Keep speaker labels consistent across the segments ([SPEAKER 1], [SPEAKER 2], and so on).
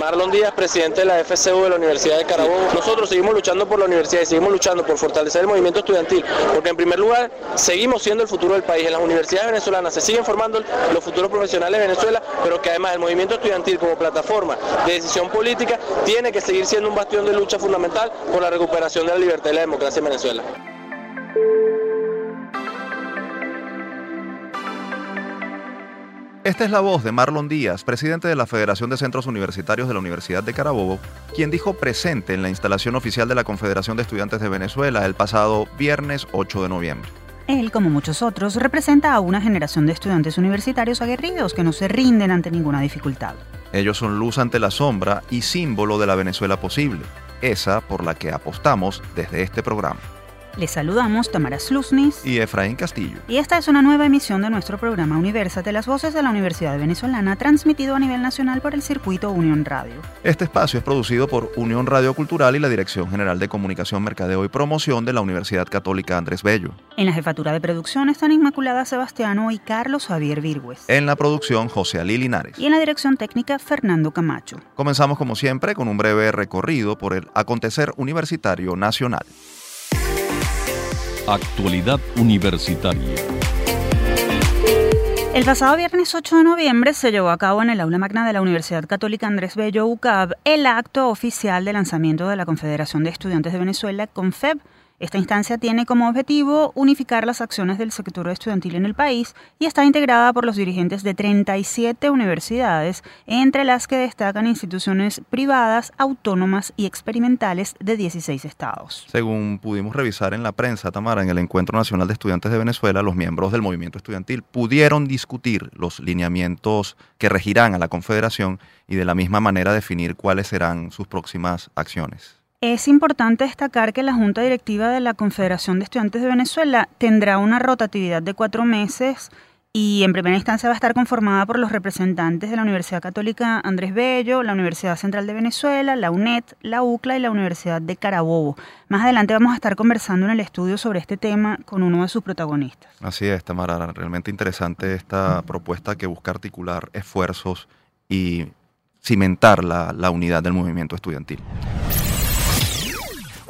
[SPEAKER 1] Marlon Díaz, presidente de la FCU de la Universidad de Carabobo. Nosotros seguimos luchando por la universidad y seguimos luchando por fortalecer el movimiento estudiantil, porque en primer lugar seguimos siendo el futuro del país. En las universidades venezolanas se siguen formando los futuros profesionales de Venezuela, pero que además el movimiento estudiantil como plataforma de decisión política tiene que seguir siendo un bastión de lucha fundamental por la recuperación de la libertad y la democracia en Venezuela.
[SPEAKER 2] Esta es la voz de Marlon Díaz, presidente de la Federación de Centros Universitarios de la Universidad de Carabobo, quien dijo presente en la instalación oficial de la Confederación de Estudiantes de Venezuela el pasado viernes 8 de noviembre.
[SPEAKER 3] Él, como muchos otros, representa a una generación de estudiantes universitarios aguerridos que no se rinden ante ninguna dificultad.
[SPEAKER 2] Ellos son luz ante la sombra y símbolo de la Venezuela posible, esa por la que apostamos desde este programa.
[SPEAKER 3] Les saludamos Tamara Slusnis
[SPEAKER 2] y Efraín Castillo.
[SPEAKER 3] Y esta es una nueva emisión de nuestro programa Universate, las voces de la Universidad Venezolana, transmitido a nivel nacional por el circuito Unión Radio.
[SPEAKER 2] Este espacio es producido por Unión Radio Cultural y la Dirección General de Comunicación, Mercadeo y Promoción de la Universidad Católica Andrés Bello.
[SPEAKER 3] En la jefatura de producción están Inmaculada Sebastiano y Carlos Javier Virgües.
[SPEAKER 2] En la producción, José Ali Linares.
[SPEAKER 3] Y en la dirección técnica, Fernando Camacho.
[SPEAKER 2] Comenzamos como siempre con un breve recorrido por el acontecer universitario nacional.
[SPEAKER 4] Actualidad Universitaria.
[SPEAKER 3] El pasado viernes 8 de noviembre se llevó a cabo en el aula magna de la Universidad Católica Andrés Bello UCAB el acto oficial de lanzamiento de la Confederación de Estudiantes de Venezuela, CONFEB, esta instancia tiene como objetivo unificar las acciones del sector estudiantil en el país y está integrada por los dirigentes de 37 universidades, entre las que destacan instituciones privadas, autónomas y experimentales de 16 estados.
[SPEAKER 2] Según pudimos revisar en la prensa, Tamara, en el Encuentro Nacional de Estudiantes de Venezuela, los miembros del movimiento estudiantil pudieron discutir los lineamientos que regirán a la Confederación y de la misma manera definir cuáles serán sus próximas acciones.
[SPEAKER 3] Es importante destacar que la Junta Directiva de la Confederación de Estudiantes de Venezuela tendrá una rotatividad de cuatro meses y en primera instancia va a estar conformada por los representantes de la Universidad Católica Andrés Bello, la Universidad Central de Venezuela, la UNED, la UCLA y la Universidad de Carabobo. Más adelante vamos a estar conversando en el estudio sobre este tema con uno de sus protagonistas.
[SPEAKER 2] Así es, Tamara, realmente interesante esta propuesta que busca articular esfuerzos y cimentar la, la unidad del movimiento estudiantil.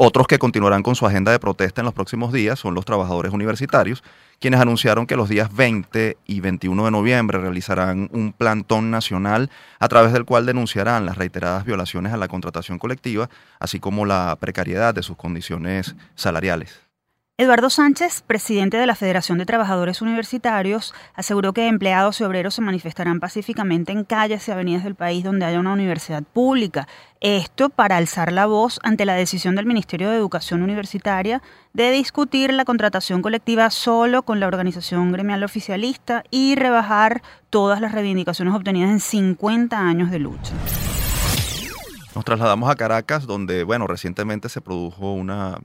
[SPEAKER 2] Otros que continuarán con su agenda de protesta en los próximos días son los trabajadores universitarios, quienes anunciaron que los días 20 y 21 de noviembre realizarán un plantón nacional a través del cual denunciarán las reiteradas violaciones a la contratación colectiva, así como la precariedad de sus condiciones salariales.
[SPEAKER 3] Eduardo Sánchez, presidente de la Federación de Trabajadores Universitarios, aseguró que empleados y obreros se manifestarán pacíficamente en calles y avenidas del país donde haya una universidad pública. Esto para alzar la voz ante la decisión del Ministerio de Educación Universitaria de discutir la contratación colectiva solo con la organización gremial oficialista y rebajar todas las reivindicaciones obtenidas en 50 años de lucha.
[SPEAKER 2] Nos trasladamos a Caracas, donde, bueno, recientemente se produjo una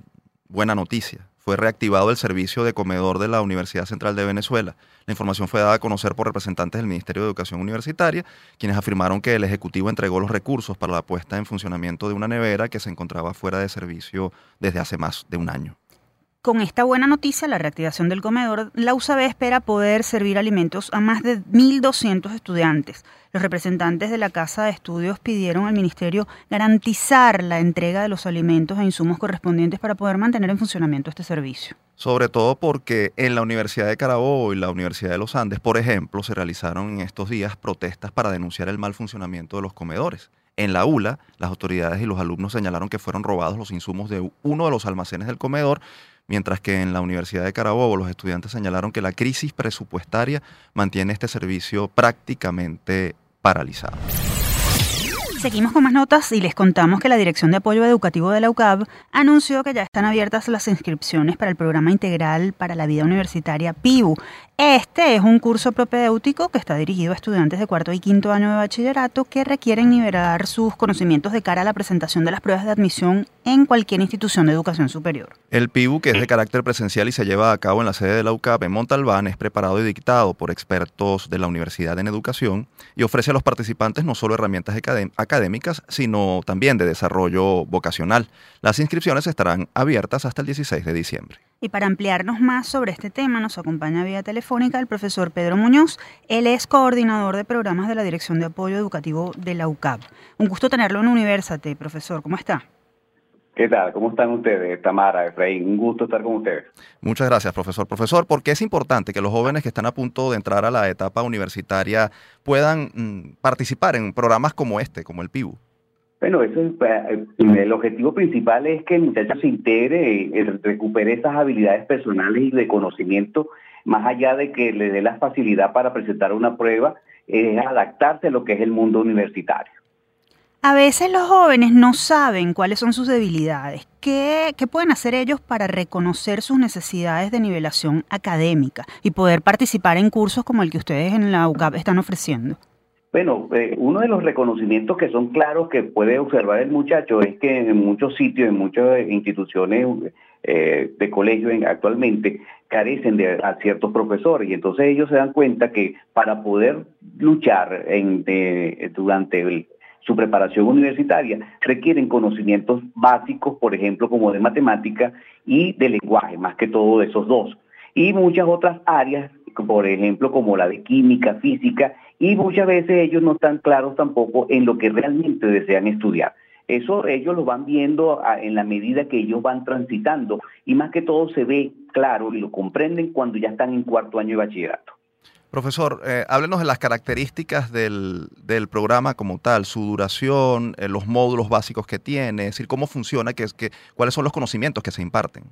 [SPEAKER 2] buena noticia fue reactivado el servicio de comedor de la Universidad Central de Venezuela. La información fue dada a conocer por representantes del Ministerio de Educación Universitaria, quienes afirmaron que el Ejecutivo entregó los recursos para la puesta en funcionamiento de una nevera que se encontraba fuera de servicio desde hace más de un año.
[SPEAKER 3] Con esta buena noticia, la reactivación del comedor, la USAB espera poder servir alimentos a más de 1.200 estudiantes. Los representantes de la Casa de Estudios pidieron al Ministerio garantizar la entrega de los alimentos e insumos correspondientes para poder mantener en funcionamiento este servicio.
[SPEAKER 2] Sobre todo porque en la Universidad de Carabobo y la Universidad de los Andes, por ejemplo, se realizaron en estos días protestas para denunciar el mal funcionamiento de los comedores. En la ULA, las autoridades y los alumnos señalaron que fueron robados los insumos de uno de los almacenes del comedor mientras que en la Universidad de Carabobo los estudiantes señalaron que la crisis presupuestaria mantiene este servicio prácticamente paralizado.
[SPEAKER 3] Seguimos con más notas y les contamos que la Dirección de Apoyo Educativo de la UCAB anunció que ya están abiertas las inscripciones para el programa integral para la vida universitaria PIBU. Este es un curso propedéutico que está dirigido a estudiantes de cuarto y quinto año de bachillerato que requieren nivelar sus conocimientos de cara a la presentación de las pruebas de admisión en cualquier institución de educación superior.
[SPEAKER 2] El PIBU, que es de carácter presencial y se lleva a cabo en la sede de la UCAP en Montalbán, es preparado y dictado por expertos de la Universidad en Educación y ofrece a los participantes no solo herramientas académicas, sino también de desarrollo vocacional. Las inscripciones estarán abiertas hasta el 16 de diciembre.
[SPEAKER 3] Y para ampliarnos más sobre este tema nos acompaña vía telefónica el profesor Pedro Muñoz. Él es coordinador de programas de la Dirección de Apoyo Educativo de la UCAP. Un gusto tenerlo en Universate, profesor. ¿Cómo está?
[SPEAKER 5] ¿Qué tal? ¿Cómo están ustedes, Tamara, Efraín? Un gusto estar con ustedes.
[SPEAKER 2] Muchas gracias, profesor. Profesor, ¿por qué es importante que los jóvenes que están a punto de entrar a la etapa universitaria puedan mm, participar en programas como este, como el PIBU?
[SPEAKER 5] Bueno, eso es, eh, el objetivo principal es que el muchacho se integre, eh, recupere esas habilidades personales y de conocimiento, más allá de que le dé la facilidad para presentar una prueba, es adaptarse a lo que es el mundo universitario.
[SPEAKER 3] A veces los jóvenes no saben cuáles son sus debilidades. ¿Qué, ¿Qué, pueden hacer ellos para reconocer sus necesidades de nivelación académica y poder participar en cursos como el que ustedes en la UCAP están ofreciendo?
[SPEAKER 5] Bueno, eh, uno de los reconocimientos que son claros que puede observar el muchacho es que en muchos sitios, en muchas instituciones eh, de colegio actualmente carecen de a ciertos profesores y entonces ellos se dan cuenta que para poder luchar en, durante el, su preparación universitaria requieren conocimientos básicos, por ejemplo, como de matemática y de lenguaje, más que todo de esos dos. Y muchas otras áreas, por ejemplo, como la de química, física, y muchas veces ellos no están claros tampoco en lo que realmente desean estudiar. Eso ellos lo van viendo en la medida que ellos van transitando y más que todo se ve claro y lo comprenden cuando ya están en cuarto año de bachillerato.
[SPEAKER 2] Profesor, eh, háblenos de las características del, programa como tal, su duración, eh, los módulos básicos que tiene, es decir, cómo funciona, que, que, cuáles son los conocimientos que se imparten.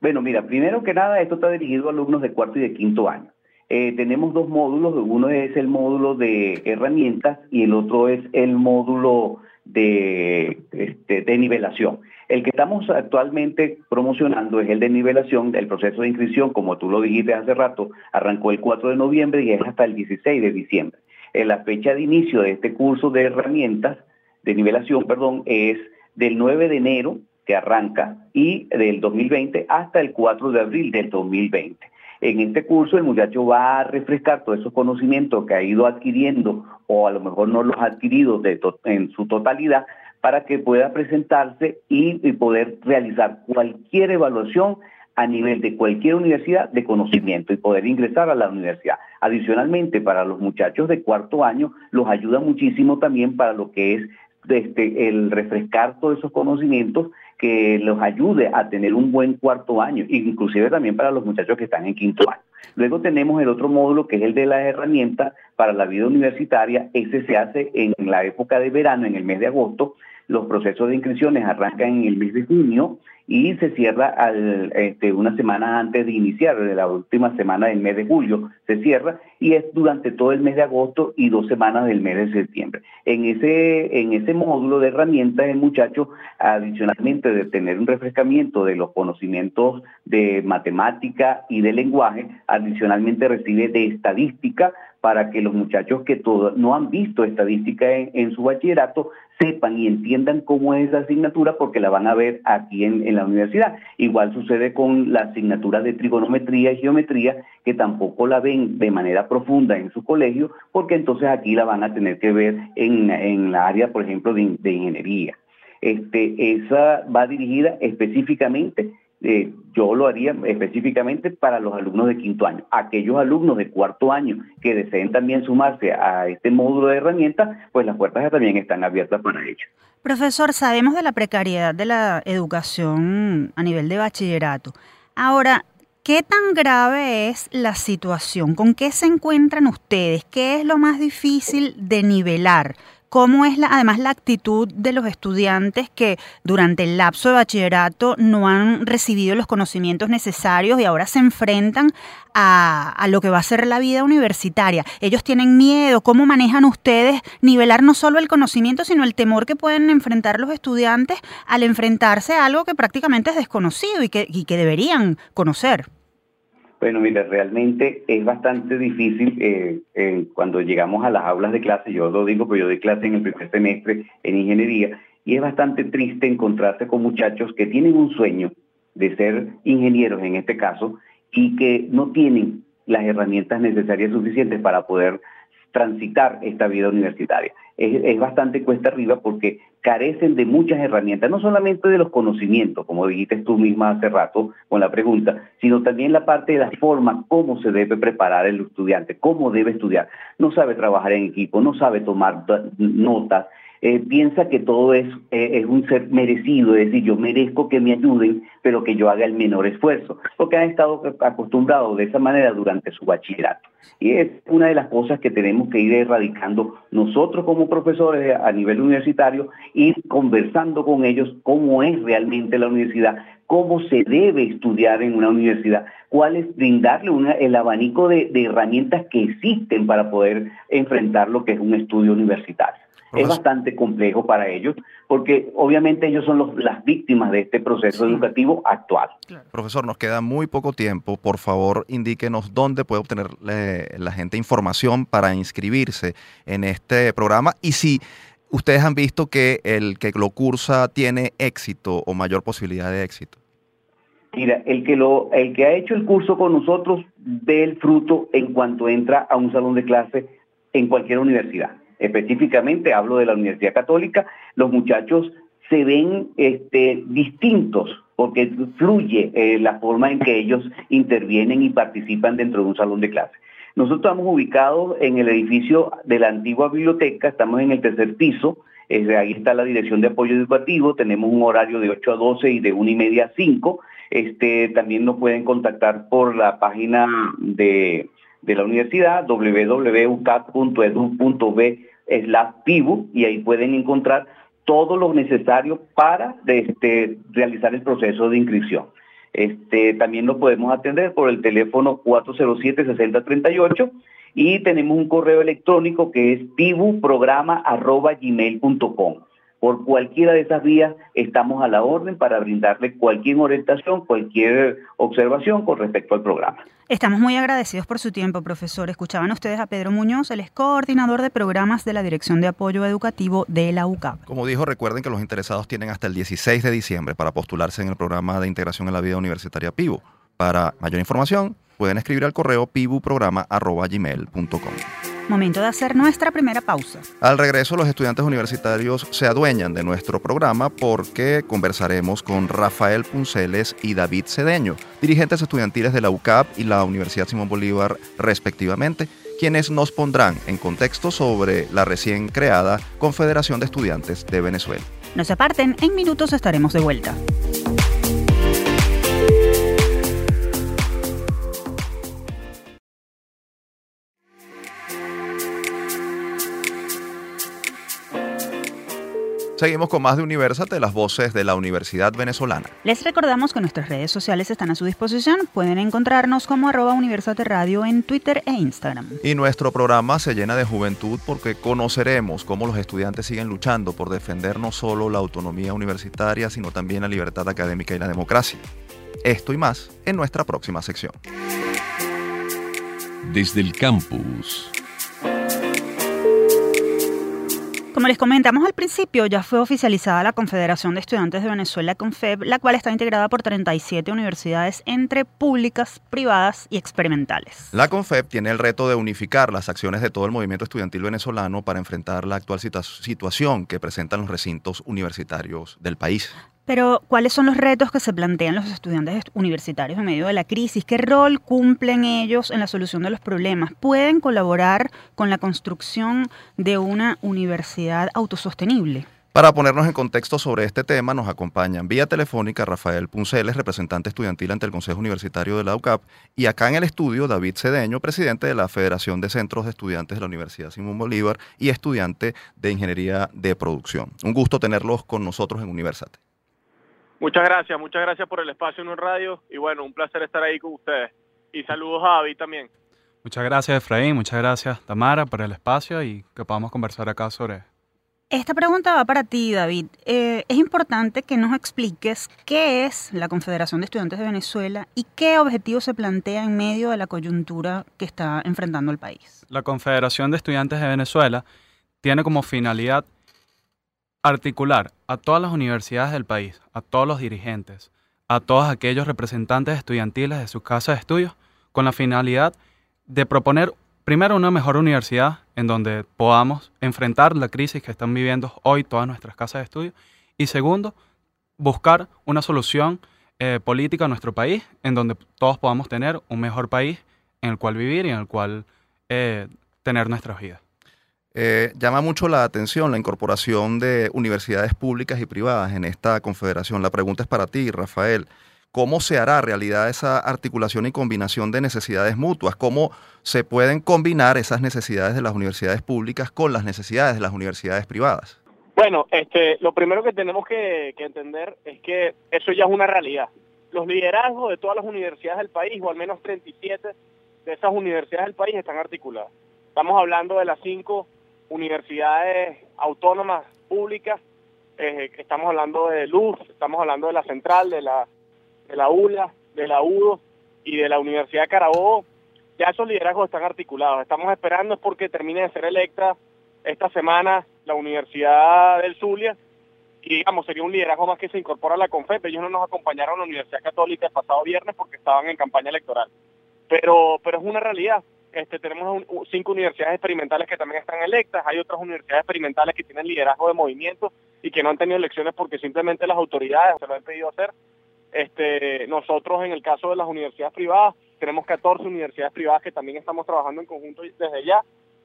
[SPEAKER 5] Bueno, mira, primero que nada, esto está dirigido a alumnos de cuarto y de quinto año. Eh, tenemos dos módulos, uno es el módulo de herramientas y el otro es el módulo de, este, de nivelación. El que estamos actualmente promocionando es el de nivelación. El proceso de inscripción, como tú lo dijiste hace rato, arrancó el 4 de noviembre y es hasta el 16 de diciembre. En la fecha de inicio de este curso de herramientas, de nivelación, perdón, es del 9 de enero que arranca y del 2020 hasta el 4 de abril del 2020. En este curso el muchacho va a refrescar todos esos conocimientos que ha ido adquiriendo o a lo mejor no los ha adquirido en su totalidad para que pueda presentarse y, poder realizar cualquier evaluación a nivel de cualquier universidad de conocimiento y poder ingresar a la universidad. Adicionalmente, para los muchachos de cuarto año, los ayuda muchísimo también para lo que es este, el refrescar todos esos conocimientos que los ayude a tener un buen cuarto año, inclusive también para los muchachos que están en quinto año. Luego tenemos el otro módulo que es el de las herramientas para la vida universitaria. Ese se hace en la época de verano, en el mes de agosto, los procesos de inscripciones arrancan en el mes de junio y se cierra al, este, una semana antes de iniciar, de la última semana del mes de julio se cierra y es durante todo el mes de agosto y dos semanas del mes de septiembre. En ese, en ese módulo de herramientas el muchacho, adicionalmente de tener un refrescamiento de los conocimientos de matemática y de lenguaje, adicionalmente recibe de estadística para que los muchachos que todo, no han visto estadística en, su bachillerato sepan y entiendan cómo es esa asignatura porque la van a ver aquí en, la universidad. Igual sucede con la asignatura de trigonometría y geometría que tampoco la ven de manera profunda en su colegio porque entonces aquí la van a tener que ver en, en la área, por ejemplo, de, de ingeniería. Este, esa va dirigida específicamente eh, yo lo haría específicamente para los alumnos de quinto año. Aquellos alumnos de cuarto año que deseen también sumarse a este módulo de herramientas, pues las puertas también están abiertas para ellos.
[SPEAKER 3] Profesor, sabemos de la precariedad de la educación a nivel de bachillerato. Ahora, ¿qué tan grave es la situación? ¿Con qué se encuentran ustedes? ¿Qué es lo más difícil de nivelar? Cómo es la, además la actitud de los estudiantes que durante el lapso de bachillerato no han recibido los conocimientos necesarios y ahora se enfrentan a, a, lo que va a ser la vida universitaria. Ellos tienen miedo, ¿cómo manejan ustedes nivelar no solo el conocimiento, sino el temor que pueden enfrentar los estudiantes al enfrentarse a algo que prácticamente es desconocido y que, y que deberían conocer?
[SPEAKER 5] Bueno, mira, realmente es bastante difícil eh, cuando llegamos a las aulas de clase, yo lo digo, porque yo doy clase en el primer semestre en ingeniería, y es bastante triste encontrarse con muchachos que tienen un sueño de ser ingenieros en este caso y que no tienen las herramientas necesarias suficientes para poder transitar esta vida universitaria. Es, bastante cuesta arriba porque carecen de muchas herramientas, no solamente de los conocimientos, como dijiste tú misma hace rato con la pregunta, sino también la parte de la forma, cómo se debe preparar el estudiante, cómo debe estudiar. No sabe trabajar en equipo, no sabe tomar notas, eh, piensa que todo es, eh, es un ser merecido, es decir, yo merezco que me ayuden, pero que yo haga el menor esfuerzo, porque han estado acostumbrados de esa manera durante su bachillerato. Y es una de las cosas que tenemos que ir erradicando nosotros como profesores a nivel universitario, ir conversando con ellos cómo es realmente la universidad, cómo se debe estudiar en una universidad, cuál es brindarle el abanico de herramientas que existen para poder enfrentar lo que es un estudio universitario es bastante complejo para ellos, porque obviamente ellos son las víctimas de este proceso educativo actual.
[SPEAKER 2] Profesor, nos queda muy poco tiempo. Por favor, indíquenos dónde puede obtener la gente información para inscribirse en este programa y si ustedes han visto que el que lo cursa tiene éxito o mayor posibilidad de éxito.
[SPEAKER 5] Mira, el que, lo, el que ha hecho el curso con nosotros ve el fruto en cuanto entra a un salón de clase en cualquier universidad específicamente hablo de la Universidad Católica, los muchachos se ven este, distintos porque fluye eh, la forma en que ellos intervienen y participan dentro de un salón de clase. Nosotros estamos ubicados en el edificio de la antigua biblioteca, estamos en el tercer piso, ahí está la dirección de apoyo educativo, tenemos un horario de 8 a 12 y de 1 y media a 5. Este, también nos pueden contactar por la página de, de la universidad, www.ucat.edu.b PIBU y ahí pueden encontrar todo lo necesario para este, realizar el proceso de inscripción. Este, también lo podemos atender por el teléfono 407-6038 y tenemos un correo electrónico que es pibuprograma.gmail.com. Por cualquiera de esas vías estamos a la orden para brindarle cualquier orientación, cualquier observación con respecto al programa.
[SPEAKER 3] Estamos muy agradecidos por su tiempo, profesor. Escuchaban ustedes a Pedro Muñoz, el es coordinador de programas de la Dirección de Apoyo Educativo de la UCAP.
[SPEAKER 2] Como dijo, recuerden que los interesados tienen hasta el 16 de diciembre para postularse en el programa de integración en la vida universitaria PIBU. Para mayor información, pueden escribir al correo pibuprograma.gmail.com.
[SPEAKER 3] Momento de hacer nuestra primera pausa.
[SPEAKER 2] Al regreso, los estudiantes universitarios se adueñan de nuestro programa porque conversaremos con Rafael Punceles y David Cedeño, dirigentes estudiantiles de la UCAP y la Universidad Simón Bolívar, respectivamente, quienes nos pondrán en contexto sobre la recién creada Confederación de Estudiantes de Venezuela.
[SPEAKER 3] No se aparten, en minutos estaremos de vuelta.
[SPEAKER 2] Seguimos con más de Universate, las voces de la Universidad Venezolana.
[SPEAKER 3] Les recordamos que nuestras redes sociales están a su disposición. Pueden encontrarnos como arroba Universate Radio en Twitter e Instagram.
[SPEAKER 2] Y nuestro programa se llena de juventud porque conoceremos cómo los estudiantes siguen luchando por defender no solo la autonomía universitaria, sino también la libertad académica y la democracia. Esto y más en nuestra próxima sección.
[SPEAKER 4] Desde el campus.
[SPEAKER 3] Como les comentamos al principio, ya fue oficializada la Confederación de Estudiantes de Venezuela, CONFEB, la cual está integrada por 37 universidades entre públicas, privadas y experimentales.
[SPEAKER 2] La CONFEB tiene el reto de unificar las acciones de todo el movimiento estudiantil venezolano para enfrentar la actual situación que presentan los recintos universitarios del país.
[SPEAKER 3] Pero, ¿cuáles son los retos que se plantean los estudiantes universitarios en medio de la crisis? ¿Qué rol cumplen ellos en la solución de los problemas? ¿Pueden colaborar con la construcción de una universidad autosostenible?
[SPEAKER 2] Para ponernos en contexto sobre este tema, nos acompañan vía telefónica Rafael Punceles, representante estudiantil ante el Consejo Universitario de la UCAP, y acá en el estudio David Cedeño, presidente de la Federación de Centros de Estudiantes de la Universidad Simón Bolívar y estudiante de Ingeniería de Producción. Un gusto tenerlos con nosotros en Universate.
[SPEAKER 6] Muchas gracias, muchas gracias por el espacio en un radio y bueno, un placer estar ahí con ustedes. Y saludos a David también.
[SPEAKER 7] Muchas gracias Efraín, muchas gracias Tamara por el espacio y que podamos conversar acá sobre...
[SPEAKER 3] Esta pregunta va para ti, David. Eh, es importante que nos expliques qué es la Confederación de Estudiantes de Venezuela y qué objetivos se plantea en medio de la coyuntura que está enfrentando el país.
[SPEAKER 7] La Confederación de Estudiantes de Venezuela tiene como finalidad articular a todas las universidades del país, a todos los dirigentes, a todos aquellos representantes estudiantiles de sus casas de estudios, con la finalidad de proponer primero, una mejor universidad en donde podamos enfrentar la crisis que están viviendo hoy todas nuestras casas de estudio. Y segundo, buscar una solución eh, política a nuestro país en donde todos podamos tener un mejor país en el cual vivir y en el cual eh, tener nuestras vidas.
[SPEAKER 2] Eh, llama mucho la atención la incorporación de universidades públicas y privadas en esta confederación. La pregunta es para ti, Rafael. ¿Cómo se hará realidad esa articulación y combinación de necesidades mutuas? ¿Cómo se pueden combinar esas necesidades de las universidades públicas con las necesidades de las universidades privadas?
[SPEAKER 6] Bueno, este, lo primero que tenemos que, que entender es que eso ya es una realidad. Los liderazgos de todas las universidades del país, o al menos 37 de esas universidades del país, están articuladas. Estamos hablando de las cinco universidades autónomas públicas, eh, estamos hablando de Luz, estamos hablando de la Central, de la, de la ULA, de la UDO y de la Universidad de Carabobo, ya esos liderazgos están articulados. Estamos esperando es porque termine de ser electa esta semana la Universidad del Zulia y digamos sería un liderazgo más que se incorpora a la CONFEP. Ellos no nos acompañaron a la Universidad Católica el pasado viernes porque estaban en campaña electoral. Pero, pero es una realidad. Este, tenemos cinco universidades experimentales que también están electas, hay otras universidades experimentales que tienen liderazgo de movimiento y que no han tenido elecciones porque simplemente las autoridades se lo han pedido hacer. Este, nosotros en el caso de las universidades privadas, tenemos 14 universidades privadas que también estamos trabajando en conjunto desde ya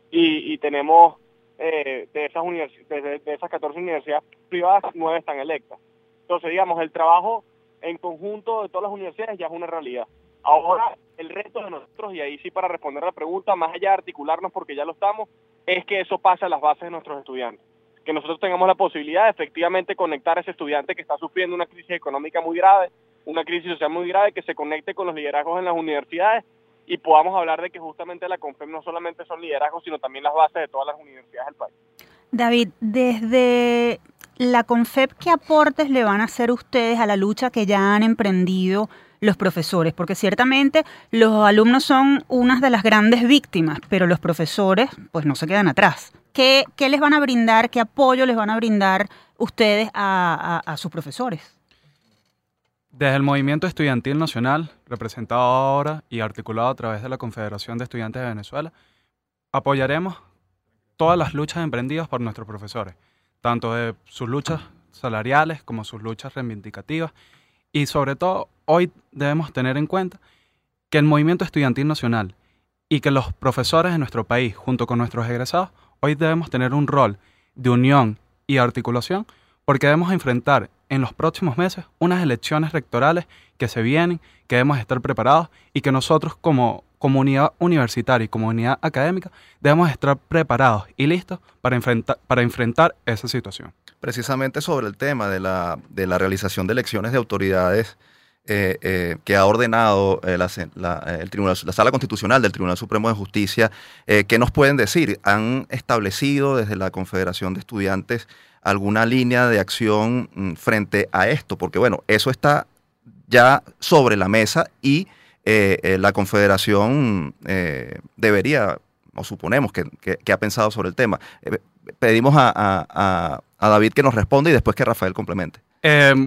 [SPEAKER 6] y, tenemos eh, de, esas de, de esas 14 universidades privadas, 9 están electas. Entonces, digamos, el trabajo en conjunto de todas las universidades ya es una realidad. Ahora, el reto de nosotros, y ahí sí para responder la pregunta, más allá de articularnos porque ya lo estamos, es que eso pase a las bases de nuestros estudiantes. Que nosotros tengamos la posibilidad de efectivamente conectar a ese estudiante que está sufriendo una crisis económica muy grave, una crisis social muy grave, que se conecte con los liderazgos en las universidades y podamos hablar de que justamente la CONFEM no solamente son liderazgos, sino también las bases de todas las universidades del país.
[SPEAKER 3] David, desde la CONFEP, ¿qué aportes le van a hacer ustedes a la lucha que ya han emprendido los profesores, porque ciertamente los alumnos son unas de las grandes víctimas, pero los profesores pues no se quedan atrás. ¿Qué, qué les van a brindar, qué apoyo les van a brindar ustedes a, a, sus profesores?
[SPEAKER 7] Desde el Movimiento Estudiantil Nacional, representado ahora y articulado a través de la Confederación de Estudiantes de Venezuela, apoyaremos todas las luchas emprendidas por nuestros profesores, tanto de sus luchas salariales como sus luchas reivindicativas y sobre todo, hoy debemos tener en cuenta que el movimiento estudiantil nacional y que los profesores de nuestro país, junto con nuestros egresados, hoy debemos tener un rol de unión y articulación porque debemos enfrentar en los próximos meses unas elecciones rectorales que se vienen, que debemos estar preparados y que nosotros como comunidad universitaria y comunidad académica debemos estar preparados y listos para enfrentar, para enfrentar esa situación.
[SPEAKER 2] Precisamente sobre el tema de la, de la realización de elecciones de autoridades eh, eh, que ha ordenado eh, la, el tribunal, la Sala Constitucional del Tribunal Supremo de Justicia. ¿Qué nos pueden decir? ¿Han establecido desde la Confederación de Estudiantes alguna línea de acción mm, frente a esto? Porque bueno, eso está ya sobre la mesa y la Confederación debería, o suponemos que, que, ha pensado sobre el tema. pedimos a a David que nos responda y después que Rafael complemente.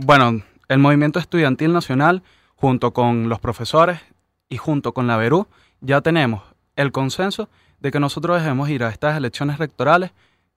[SPEAKER 7] Bueno, el movimiento estudiantil nacional, junto con los profesores y junto con la Verú, ya tenemos el consenso de que nosotros debemos ir a estas elecciones rectorales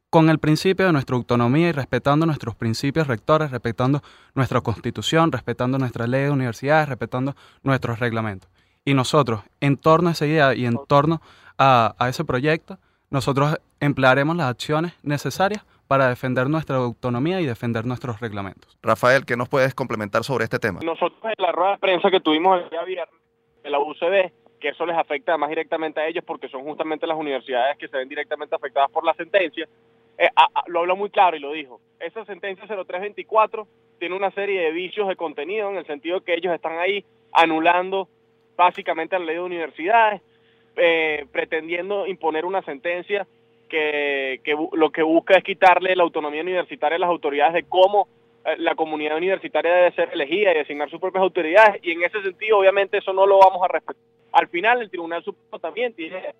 [SPEAKER 7] con el principio de nuestra autonomía y respetando nuestros principios rectores, respetando nuestra constitución, respetando nuestra ley de universidades, respetando nuestros reglamentos. Y nosotros, en torno a esa idea y en torno a ese proyecto, nosotros emplearemos las acciones necesarias para defender nuestra autonomía y defender nuestros reglamentos.
[SPEAKER 2] Rafael, ¿qué nos puedes complementar sobre este tema?
[SPEAKER 6] Nosotros en la rueda de prensa que tuvimos el día viernes de la UCB, que eso les afecta más directamente a ellos porque son justamente las universidades que se ven directamente afectadas por la sentencia, eh, lo habló muy claro y lo dijo. Esa sentencia 0324 tiene una serie de vicios de contenido en el sentido que ellos están ahí anulando básicamente la ley de universidades, eh, pretendiendo imponer una sentencia que, lo que busca es quitarle la autonomía universitaria a las autoridades de cómo eh, la comunidad universitaria debe ser elegida y designar sus propias autoridades y en ese sentido obviamente eso no lo vamos a respetar. Al final el Tribunal Supremo también tiene,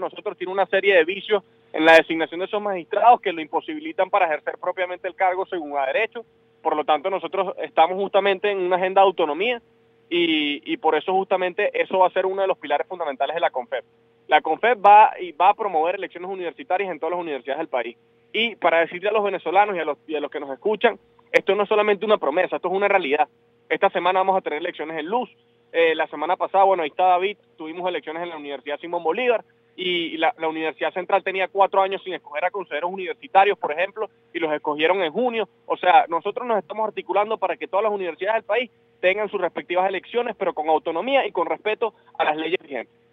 [SPEAKER 6] nosotros tiene una serie de vicios en la designación de esos magistrados que lo imposibilitan para ejercer propiamente el cargo según a derecho. Por lo tanto nosotros estamos justamente en una agenda de autonomía y, y por eso justamente eso va a ser uno de los pilares fundamentales de la CONFEP La CONFEP va, y va a promover elecciones universitarias en todas las universidades del país. Y para decirle a los venezolanos y a los, que nos escuchan, esto no es solamente una promesa, esto es una realidad. Esta semana vamos a tener elecciones en Luz. Eh, la semana pasada, bueno, ahí está David, tuvimos elecciones en la Universidad Simón Bolívar y la, la, Universidad Central tenía cuatro años sin escoger a consejeros universitarios, por ejemplo, y los escogieron en junio. O sea, nosotros nos estamos articulando para que todas las universidades del país tengan sus respectivas elecciones, pero con autonomía y con respeto a las leyes vigentes.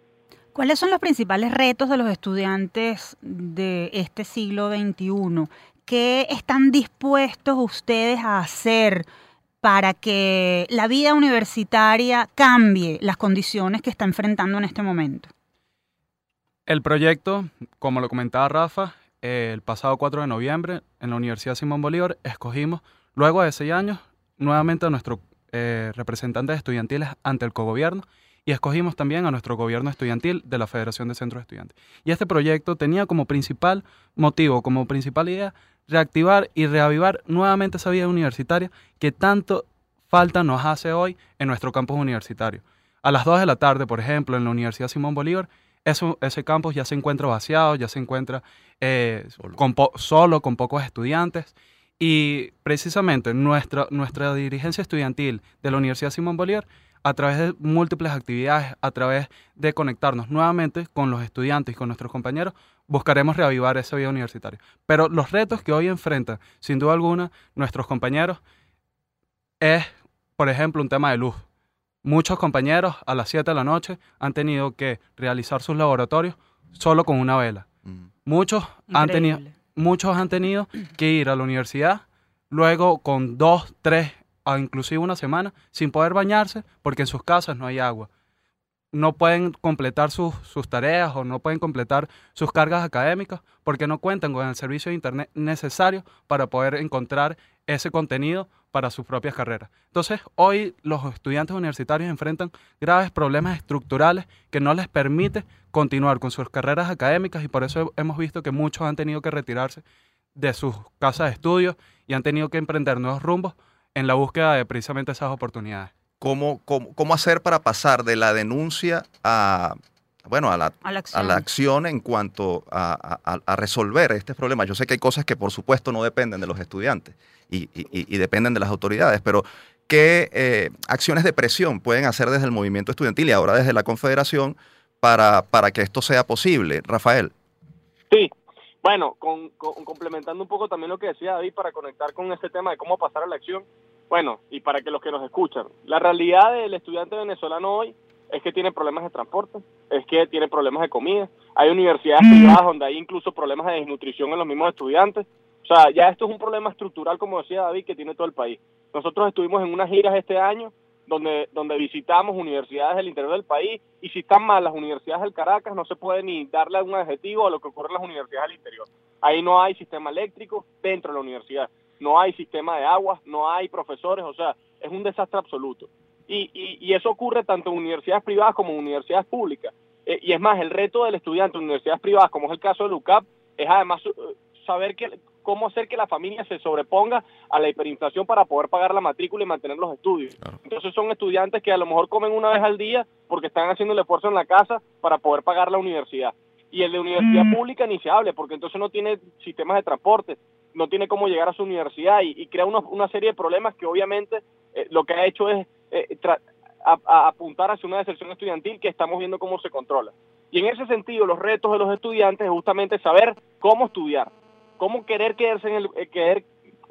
[SPEAKER 3] ¿Cuáles son los principales retos de los estudiantes de este siglo XXI? ¿Qué están dispuestos ustedes a hacer para que la vida universitaria cambie las condiciones que está enfrentando en este momento?
[SPEAKER 7] El proyecto, como lo comentaba Rafa, el pasado 4 de noviembre en la Universidad Simón Bolívar escogimos, luego de seis años, nuevamente a nuestros eh, representantes estudiantiles ante el cogobierno y escogimos también a nuestro gobierno estudiantil de la Federación de Centros Estudiantes. Y este proyecto tenía como principal motivo, como principal idea, reactivar y reavivar nuevamente esa vida universitaria que tanto falta nos hace hoy en nuestro campus universitario. A las 2 de la tarde, por ejemplo, en la Universidad Simón Bolívar, eso, ese campus ya se encuentra vaciado, ya se encuentra eh, solo. Con solo, con pocos estudiantes. Y precisamente nuestra, nuestra dirigencia estudiantil de la Universidad Simón Bolívar a través de múltiples actividades, a través de conectarnos nuevamente con los estudiantes y con nuestros compañeros, buscaremos reavivar esa vida universitaria. Pero los retos que hoy enfrentan, sin duda alguna, nuestros compañeros es, por ejemplo, un tema de luz. Muchos compañeros a las 7 de la noche han tenido que realizar sus laboratorios solo con una vela. Mm. Muchos han, tenido, muchos han tenido que ir a la universidad luego con dos, tres o inclusive una semana sin poder bañarse porque en sus casas no hay agua. No pueden completar sus, sus, tareas o no pueden completar sus cargas académicas porque no cuentan con el servicio de Internet necesario para poder encontrar ese contenido para sus propias carreras. Entonces, hoy los estudiantes universitarios enfrentan graves problemas estructurales que no les permite continuar con sus carreras académicas y por eso hemos visto que muchos han tenido que retirarse de sus casas de estudios y han tenido que emprender nuevos rumbos en la búsqueda de precisamente esas oportunidades.
[SPEAKER 2] ¿Cómo, cómo, cómo hacer para pasar de la denuncia a, bueno, a la, a la, acción. A la acción. en cuanto a, a, resolver este problema? Yo sé que hay cosas que por supuesto no dependen de los estudiantes y, y, y dependen de las autoridades, pero ¿qué eh, acciones de presión pueden hacer desde el movimiento estudiantil y ahora desde la Confederación para, para que esto sea posible? Rafael.
[SPEAKER 6] Sí, bueno, con, con, complementando un poco también lo que decía David para conectar con este tema de cómo pasar a la acción, bueno, y para que los que nos escuchan, la realidad del estudiante venezolano hoy es que tiene problemas de transporte, es que tiene problemas de comida, hay universidades privadas donde hay incluso problemas de desnutrición en los mismos estudiantes, o sea, ya esto es un problema estructural, como decía David, que tiene todo el país. Nosotros estuvimos en unas giras este año donde, donde visitamos universidades del interior del país y si están mal las universidades del Caracas no se puede ni darle un adjetivo a lo que ocurre en las universidades del interior. Ahí no hay sistema eléctrico dentro de la universidad, no hay sistema de agua, no hay profesores, o sea, es un desastre absoluto. Y, y, y eso ocurre tanto en universidades privadas como en universidades públicas. Eh, y es más, el reto del estudiante en universidades privadas, como es el caso de UCAP, es además eh, saber que, cómo hacer que la familia se sobreponga a la hiperinflación para poder pagar la matrícula y mantener los estudios. Claro. Entonces son estudiantes que a lo mejor comen una vez al día porque están haciendo el esfuerzo en la casa para poder pagar la universidad. Y el de universidad mm. pública ni se hable porque entonces no tiene sistemas de transporte, no tiene cómo llegar a su universidad y, y crea una, una, serie de problemas que obviamente eh, lo que ha hecho es eh, a, a apuntar hacia una deserción estudiantil que estamos viendo cómo se controla. Y en ese sentido, los retos de los estudiantes es justamente saber cómo estudiar, cómo querer quedarse en el eh, querer,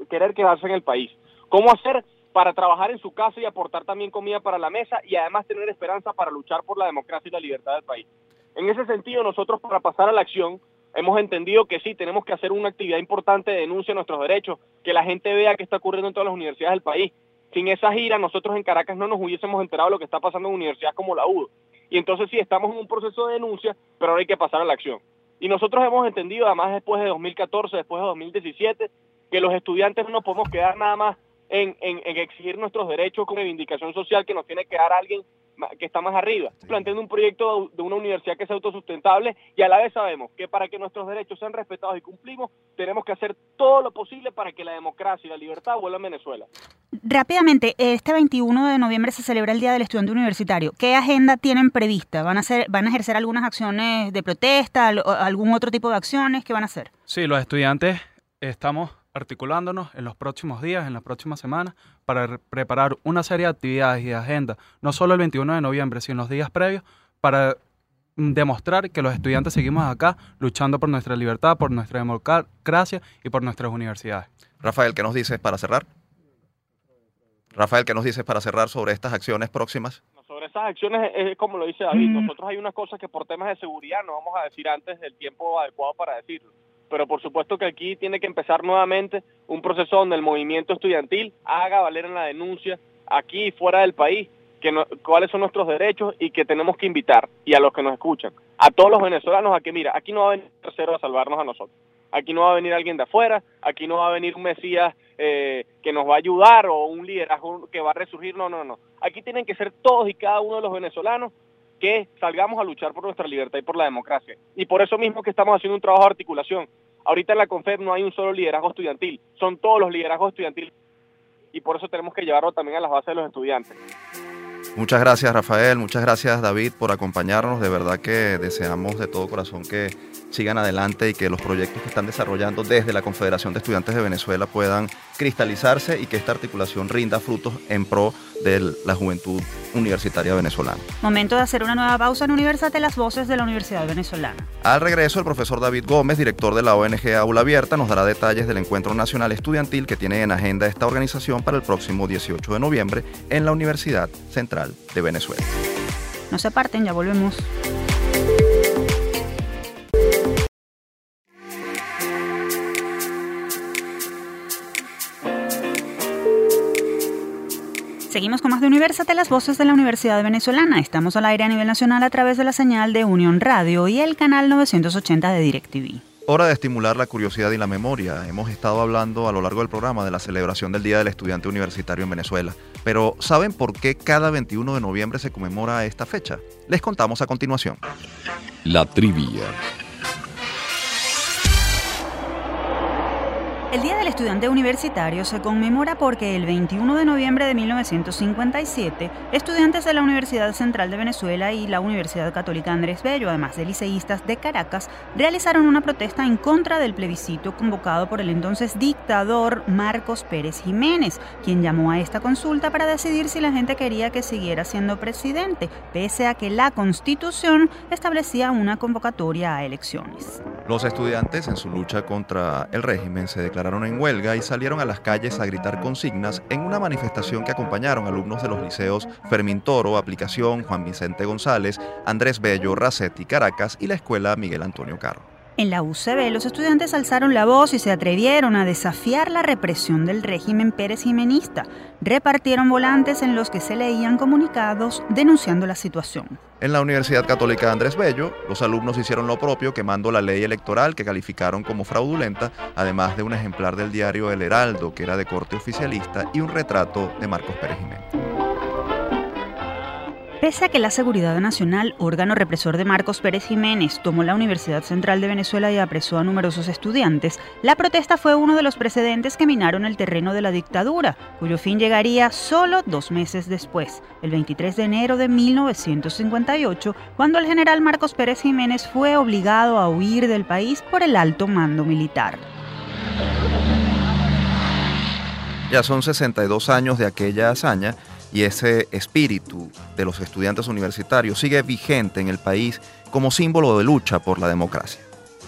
[SPEAKER 6] querer quedarse en el país, cómo hacer para trabajar en su casa y aportar también comida para la mesa y además tener esperanza para luchar por la democracia y la libertad del país. En ese sentido, nosotros para pasar a la acción hemos entendido que sí, tenemos que hacer una actividad importante de denuncia de nuestros derechos, que la gente vea qué está ocurriendo en todas las universidades del país. Sin esa gira, nosotros en Caracas no nos hubiésemos enterado de lo que está pasando en universidades como la UDO. Y entonces sí, estamos en un proceso de denuncia, pero ahora hay que pasar a la acción. Y nosotros hemos entendido, además después de 2014, después de 2017, que los estudiantes no nos podemos quedar nada más en, en, exigir nuestros derechos con reivindicación social que nos tiene que dar alguien que está más arriba, planteando un proyecto de una universidad que sea autosustentable y a la vez sabemos que para que nuestros derechos sean respetados y cumplimos, tenemos que hacer todo lo posible para que la democracia y la libertad vuelvan a Venezuela.
[SPEAKER 3] Rápidamente, este 21 de noviembre se celebra el Día del Estudiante Universitario. ¿Qué agenda tienen prevista? ¿Van a, hacer, van a ejercer algunas acciones de protesta, algún otro tipo de acciones? ¿Qué van a hacer?
[SPEAKER 7] Sí, los estudiantes estamos articulándonos en los próximos días, en las próximas semanas, para preparar una serie de actividades y agendas, no solo el 21 de noviembre, sino en los días previos, para mm, demostrar que los estudiantes seguimos acá luchando por nuestra libertad, por nuestra democracia y por nuestras universidades.
[SPEAKER 2] Rafael, ¿qué nos dices para cerrar? Rafael, ¿qué nos dices para cerrar sobre estas acciones próximas?
[SPEAKER 6] Sobre esas acciones es como lo dice David, mm. nosotros hay unas cosas que por temas de seguridad no vamos a decir antes del tiempo adecuado para decirlo pero por supuesto que aquí tiene que empezar nuevamente un proceso donde el movimiento estudiantil haga valer en la denuncia aquí y fuera del país cuáles son nuestros derechos y que tenemos que invitar y a los que nos escuchan, a todos los venezolanos a que mira, aquí no va a venir tercero a salvarnos a nosotros, aquí no va a venir alguien de afuera, aquí no va a venir un Mesías eh, que nos va a ayudar o un liderazgo que va a resurgir, no, no, no, aquí tienen que ser todos y cada uno de los venezolanos que salgamos a luchar por nuestra libertad y por la democracia. Y por eso mismo que estamos haciendo un trabajo de articulación. Ahorita en la CONFEP no hay un solo liderazgo estudiantil, son todos los liderazgos estudiantiles y por eso tenemos que llevarlo también a las bases de los estudiantes.
[SPEAKER 2] Muchas gracias Rafael, muchas gracias David por acompañarnos. De verdad que deseamos de todo corazón que sigan adelante y que los proyectos que están desarrollando desde la Confederación de Estudiantes de Venezuela puedan cristalizarse y que esta articulación rinda frutos en pro de la juventud universitaria venezolana.
[SPEAKER 3] Momento de hacer una nueva pausa en Universate las voces de la Universidad Venezolana.
[SPEAKER 2] Al regreso, el profesor David Gómez, director de la ONG Aula Abierta, nos dará detalles del Encuentro Nacional Estudiantil que tiene en agenda esta organización para el próximo 18 de noviembre en la Universidad Central de Venezuela.
[SPEAKER 3] No se aparten, ya volvemos. Seguimos con más de Universate, las voces de la Universidad Venezolana. Estamos al aire a nivel nacional a través de la señal de Unión Radio y el canal 980 de DirecTV.
[SPEAKER 2] Hora de estimular la curiosidad y la memoria. Hemos estado hablando a lo largo del programa de la celebración del Día del Estudiante Universitario en Venezuela. Pero ¿saben por qué cada 21 de noviembre se conmemora esta fecha? Les contamos a continuación.
[SPEAKER 4] La trivia.
[SPEAKER 3] El Día del Estudiante Universitario se conmemora porque el 21 de noviembre de 1957, estudiantes de la Universidad Central de Venezuela y la Universidad Católica Andrés Bello, además de liceístas de Caracas, realizaron una protesta en contra del plebiscito convocado por el entonces dictador Marcos Pérez Jiménez, quien llamó a esta consulta para decidir si la gente quería que siguiera siendo presidente, pese a que la Constitución establecía una convocatoria a elecciones.
[SPEAKER 2] Los estudiantes en su lucha contra el régimen se declararon en huelga y salieron a las calles a gritar consignas en una manifestación que acompañaron alumnos de los liceos Fermín Toro, Aplicación, Juan Vicente González, Andrés Bello, Racetti, Caracas y la Escuela Miguel Antonio Caro.
[SPEAKER 3] En la UCB, los estudiantes alzaron la voz y se atrevieron a desafiar la represión del régimen Pérez Jimenista. Repartieron volantes en los que se leían comunicados denunciando la situación.
[SPEAKER 2] En la Universidad Católica Andrés Bello, los alumnos hicieron lo propio quemando la ley electoral que calificaron como fraudulenta, además de un ejemplar del diario El Heraldo, que era de corte oficialista, y un retrato de Marcos Pérez Jiménez.
[SPEAKER 3] Pese a que la Seguridad Nacional, órgano represor de Marcos Pérez Jiménez, tomó la Universidad Central de Venezuela y apresó a numerosos estudiantes, la protesta fue uno de los precedentes que minaron el terreno de la dictadura, cuyo fin llegaría solo dos meses después, el 23 de enero de 1958, cuando el general Marcos Pérez Jiménez fue obligado a huir del país por el alto mando militar.
[SPEAKER 2] Ya son 62 años de aquella hazaña y ese espíritu de los estudiantes universitarios sigue vigente en el país como símbolo de lucha por la democracia.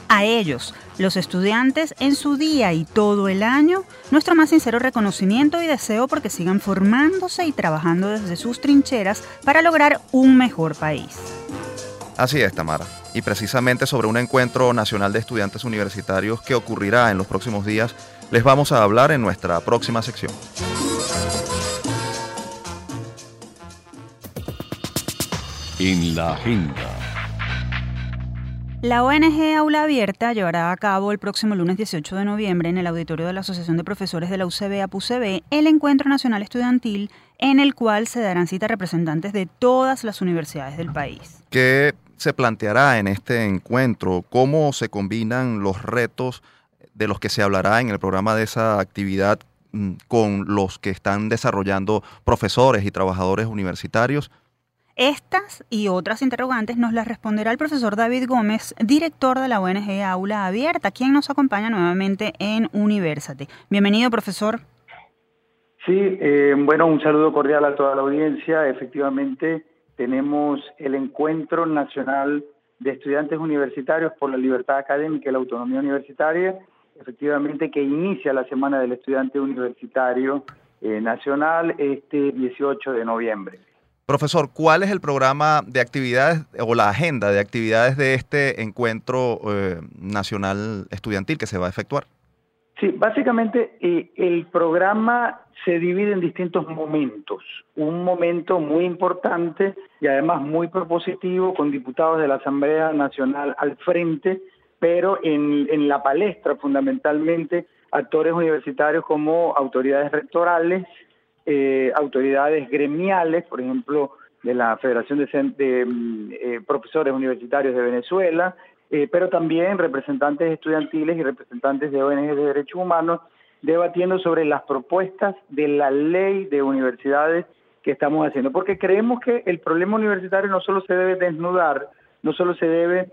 [SPEAKER 3] A ellos, los estudiantes, en su día y todo el año, nuestro más sincero reconocimiento y deseo porque sigan formándose y trabajando desde sus trincheras para lograr un mejor país.
[SPEAKER 2] Así es, Tamara. Y precisamente sobre un encuentro nacional de estudiantes universitarios que ocurrirá en los próximos días, les vamos a hablar en nuestra próxima sección.
[SPEAKER 4] En la agenda.
[SPEAKER 3] La ONG Aula Abierta llevará a cabo el próximo lunes 18 de noviembre en el auditorio de la Asociación de Profesores de la UCB APUCB el Encuentro Nacional Estudiantil en el cual se darán cita representantes de todas las universidades del país.
[SPEAKER 2] ¿Qué se planteará en este encuentro? ¿Cómo se combinan los retos de los que se hablará en el programa de esa actividad mm, con los que están desarrollando profesores y trabajadores universitarios?
[SPEAKER 3] Estas y otras interrogantes nos las responderá el profesor David Gómez, director de la ONG Aula Abierta, quien nos acompaña nuevamente en Universate. Bienvenido, profesor.
[SPEAKER 8] Sí, eh, bueno, un saludo cordial a toda la audiencia. Efectivamente, tenemos el Encuentro Nacional de Estudiantes Universitarios por la Libertad Académica y la Autonomía Universitaria, efectivamente que inicia la Semana del Estudiante Universitario eh, Nacional este 18 de noviembre.
[SPEAKER 2] Profesor, ¿cuál es el programa de actividades o la agenda de actividades de este encuentro eh, nacional estudiantil que se va a efectuar?
[SPEAKER 8] Sí, básicamente eh, el programa se divide en distintos momentos. Un momento muy importante y además muy propositivo con diputados de la Asamblea Nacional al frente, pero en, en la palestra fundamentalmente actores universitarios como autoridades rectorales, eh, autoridades gremiales, por ejemplo, de la Federación de, mm, eh, Profesores Universitarios de Venezuela, eh, pero también representantes estudiantiles y representantes de ONG de Derechos Humanos, debatiendo sobre las propuestas de la ley de universidades que estamos haciendo, porque creemos que el problema universitario no solo se debe desnudar, no solo se debe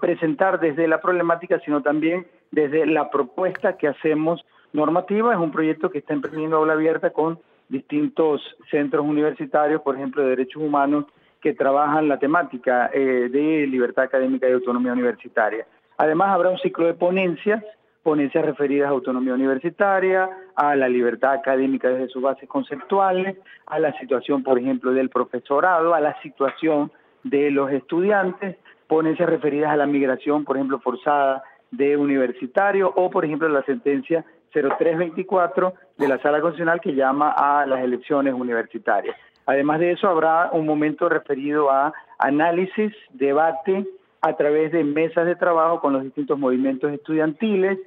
[SPEAKER 8] presentar desde la problemática, sino también desde la propuesta que hacemos normativa. Es un proyecto que está emprendiendo aula abierta con distintos centros universitarios, por ejemplo, de derechos humanos, que trabajan la temática eh, de libertad académica y autonomía universitaria. Además, habrá un ciclo de ponencias, ponencias referidas a autonomía universitaria, a la libertad académica desde sus bases conceptuales, a la situación, por ejemplo, del profesorado, a la situación de los estudiantes, ponencias referidas a la migración, por ejemplo, forzada de universitario o, por ejemplo, la sentencia 0324 de la Sala Constitucional que llama a las elecciones universitarias. Además de eso, habrá un momento referido a análisis, debate a través de mesas de trabajo con los distintos movimientos estudiantiles.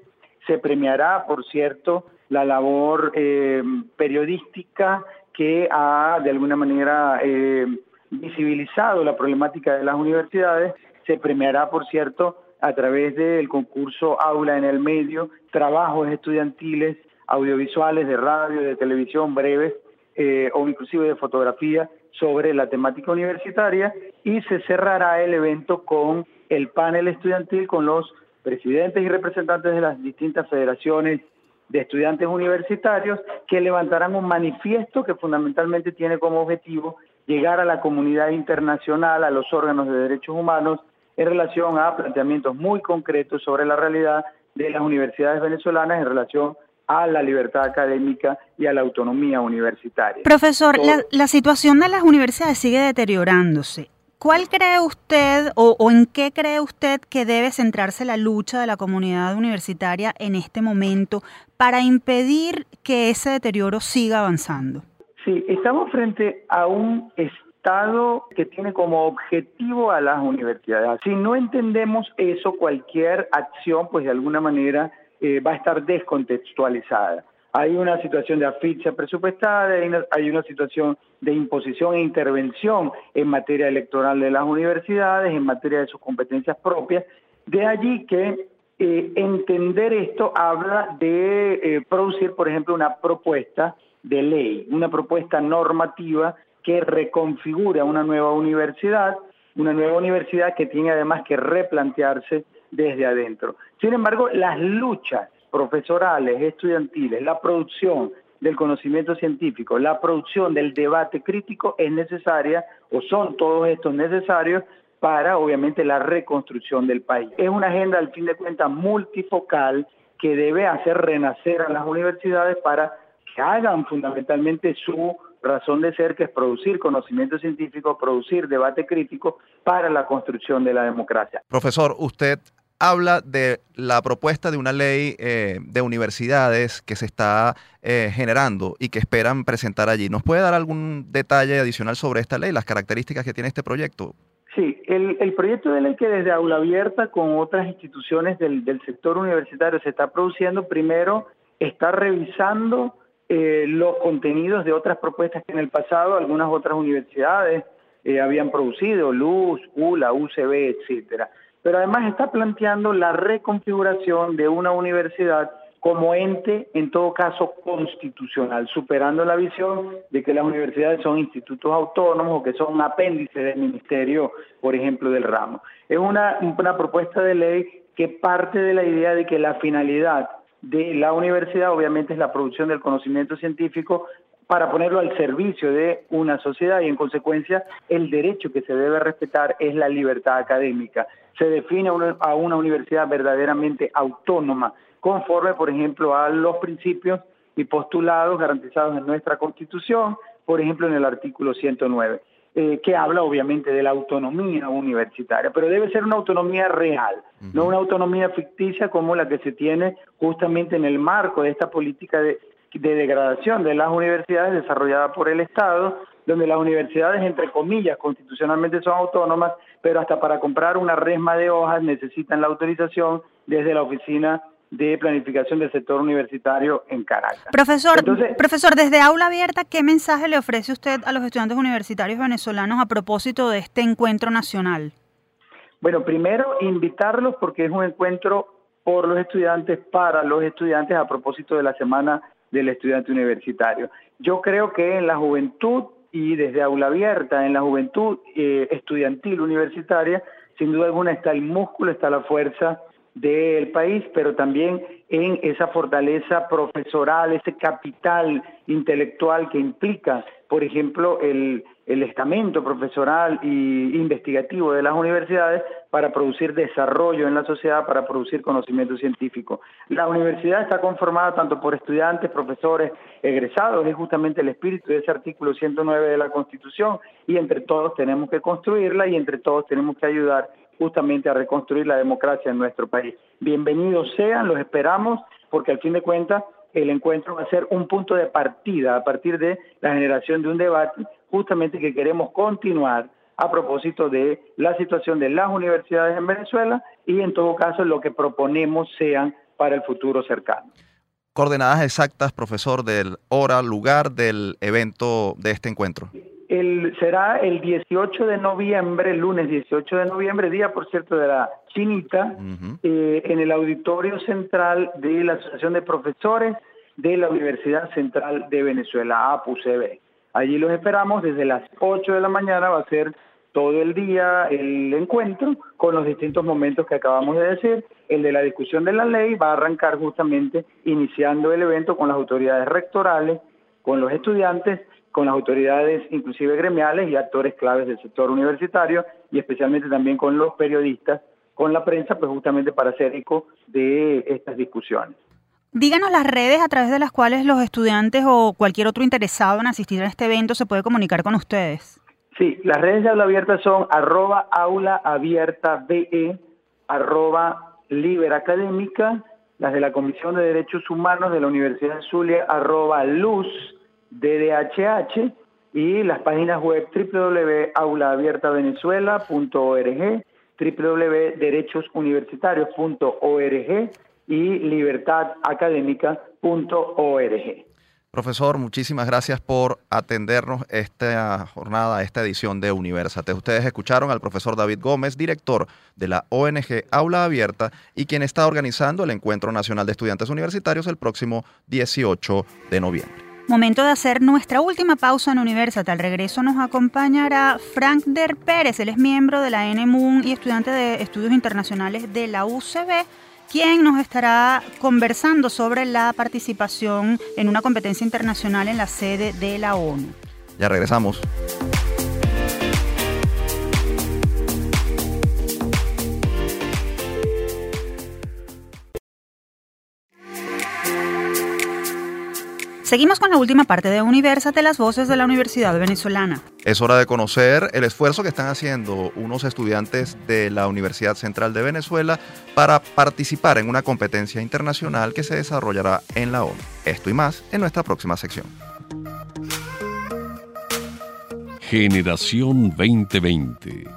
[SPEAKER 8] Se premiará, por cierto, la labor eh, periodística que ha, de alguna manera, eh, visibilizado la problemática de las universidades. Se premiará, por cierto, a través del concurso Aula en el Medio, trabajos estudiantiles, audiovisuales, de radio, de televisión, breves eh, o inclusive de fotografía sobre la temática universitaria y se cerrará el evento con el panel estudiantil con los presidentes y representantes de las distintas federaciones de estudiantes universitarios que levantarán un manifiesto que fundamentalmente tiene como objetivo llegar a la comunidad internacional, a los órganos de derechos humanos, en relación a planteamientos muy concretos sobre la realidad de las universidades venezolanas en relación a la libertad académica y a la autonomía universitaria.
[SPEAKER 3] Profesor, la, situación de las universidades sigue deteriorándose. ¿Cuál cree usted o, o, en qué cree usted que debe centrarse la lucha de la comunidad universitaria en este momento para impedir que ese deterioro siga avanzando?
[SPEAKER 8] Sí, estamos frente a un Estado que tiene como objetivo a las universidades. Si no entendemos eso, cualquier acción, pues de alguna manera eh, va a estar descontextualizada. Hay una situación de asfixia presupuestada, hay una, situación de imposición e intervención en materia electoral de las universidades, en materia de sus competencias propias. De allí que eh, entender esto habla de eh, producir, por ejemplo, una propuesta de ley, una propuesta normativa que reconfigura una nueva universidad, una nueva universidad que tiene además que replantearse desde adentro. Sin embargo, las luchas profesorales, estudiantiles, la producción del conocimiento científico, la producción del debate crítico es necesaria o son todos estos necesarios para obviamente la reconstrucción del país. Es una agenda al fin de cuentas multifocal que debe hacer renacer a las universidades para que hagan fundamentalmente su razón de ser, que es producir conocimiento científico, producir debate crítico para la construcción de la democracia.
[SPEAKER 2] Profesor, usted habla de la propuesta de una ley eh, de universidades que se está eh, generando y que esperan presentar allí. ¿Nos puede dar algún detalle adicional sobre esta ley, las características que tiene este proyecto?
[SPEAKER 8] Sí, el, proyecto de ley que desde Aula Abierta con otras instituciones del, del sector universitario se está produciendo, primero está revisando eh, los contenidos de otras propuestas que en el pasado algunas otras universidades eh, habían producido, Luz, ULA, UCB, etcétera. Pero además está planteando la reconfiguración de una universidad como ente, en todo caso, constitucional, superando la visión de que las universidades son institutos autónomos o que son un apéndice del ministerio, por ejemplo, del ramo. Es una, una propuesta de ley que parte de la idea de que la finalidad de la universidad obviamente es la producción del conocimiento científico para ponerlo al servicio de una sociedad y en consecuencia el derecho que se debe respetar es la libertad académica. Se define a una universidad verdaderamente autónoma, conforme, por ejemplo, a los principios y postulados garantizados en nuestra Constitución, por ejemplo, en el artículo 109, eh, que habla obviamente de la autonomía universitaria, pero debe ser una autonomía real, no una autonomía ficticia como la que se tiene justamente en el marco de esta política de, de degradación de las universidades desarrollada por el Estado, donde las universidades, entre comillas, constitucionalmente son autónomas, pero hasta para comprar una resma de hojas necesitan la autorización desde la oficina de planificación del sector universitario en Caracas.
[SPEAKER 3] Profesor, profesor, desde Aula Abierta, ¿qué mensaje le ofrece usted a los estudiantes universitarios venezolanos a propósito de este encuentro nacional?
[SPEAKER 8] Bueno, primero invitarlos porque es un encuentro por los estudiantes, para los estudiantes a propósito de la Semana del Estudiante Universitario. Yo creo que en la juventud y desde Aula Abierta, en la juventud eh, estudiantil universitaria, sin duda alguna está el músculo, está la fuerza del país, pero también en esa fortaleza profesoral, ese capital intelectual que implica, por ejemplo, el, el estamento profesoral y investigativo de las universidades para producir desarrollo en la sociedad, para producir conocimiento científico. La universidad está conformada tanto por estudiantes, profesores, egresados, es justamente el espíritu de ese artículo 109 de la Constitución, y entre todos tenemos que construirla y entre todos tenemos que ayudar justamente a reconstruir la democracia en nuestro país. Bienvenidos sean, los esperamos, porque al fin de cuentas el encuentro va a ser un punto de partida a partir de la generación de un debate justamente que queremos continuar a propósito de la situación de las universidades en Venezuela y en todo caso lo que proponemos sean para el futuro cercano.
[SPEAKER 2] Coordenadas exactas, profesor, del hora, lugar del evento de este encuentro.
[SPEAKER 8] El, será el 18 de noviembre, lunes 18 de noviembre, día por cierto de la chinita, eh, en el auditorio central de la Asociación de Profesores de la Universidad Central de Venezuela, APUCB. Allí los esperamos desde las 8 de la mañana, va a ser todo el día el encuentro con los distintos momentos que acabamos de decir. El de la discusión de la ley va a arrancar justamente iniciando el evento con las autoridades rectorales, con los estudiantes con las autoridades inclusive gremiales y actores claves del sector universitario y especialmente también con los periodistas, con la prensa, pues justamente para hacer eco de estas discusiones.
[SPEAKER 3] Díganos las redes a través de las cuales los estudiantes o cualquier otro interesado en asistir a este evento se puede comunicar con ustedes.
[SPEAKER 8] Sí, las redes de aula abierta son arroba aula abierta BE, arroba liberacadémica, las de la Comisión de Derechos Humanos de la Universidad de Zulia, arroba luz DDHH y las páginas web www.aulaabiertavenezuela.org, www.derechosuniversitarios.org y libertadacadémica.org.
[SPEAKER 2] Profesor, muchísimas gracias por atendernos esta jornada, esta edición de Universate. Ustedes escucharon al profesor David Gómez, director de la ONG Aula Abierta y quien está organizando el Encuentro Nacional de Estudiantes Universitarios el próximo 18 de noviembre.
[SPEAKER 3] Momento de hacer nuestra última pausa en Universate. Al regreso nos acompañará Frank Der Pérez, él es miembro de la NMUN y estudiante de estudios internacionales de la UCB, quien nos estará conversando sobre la participación en una competencia internacional en la sede de la ONU.
[SPEAKER 2] Ya regresamos.
[SPEAKER 3] Seguimos con la última parte de Universate, las voces de la Universidad Venezolana.
[SPEAKER 2] Es hora de conocer el esfuerzo que están haciendo unos estudiantes de la Universidad Central de Venezuela para participar en una competencia internacional que se desarrollará en la ONU. Esto y más en nuestra próxima sección.
[SPEAKER 4] Generación 2020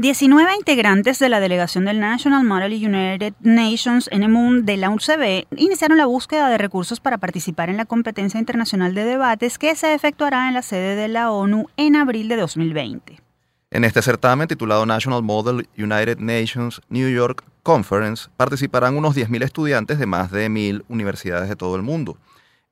[SPEAKER 3] 19 integrantes de la delegación del National Model United Nations NMUN de la UCB iniciaron la búsqueda de recursos para participar en la competencia internacional de debates que se efectuará en la sede de la ONU en abril de 2020.
[SPEAKER 2] En este certamen titulado National Model United Nations New York Conference participarán unos 10.000 estudiantes de más de 1.000 universidades de todo el mundo.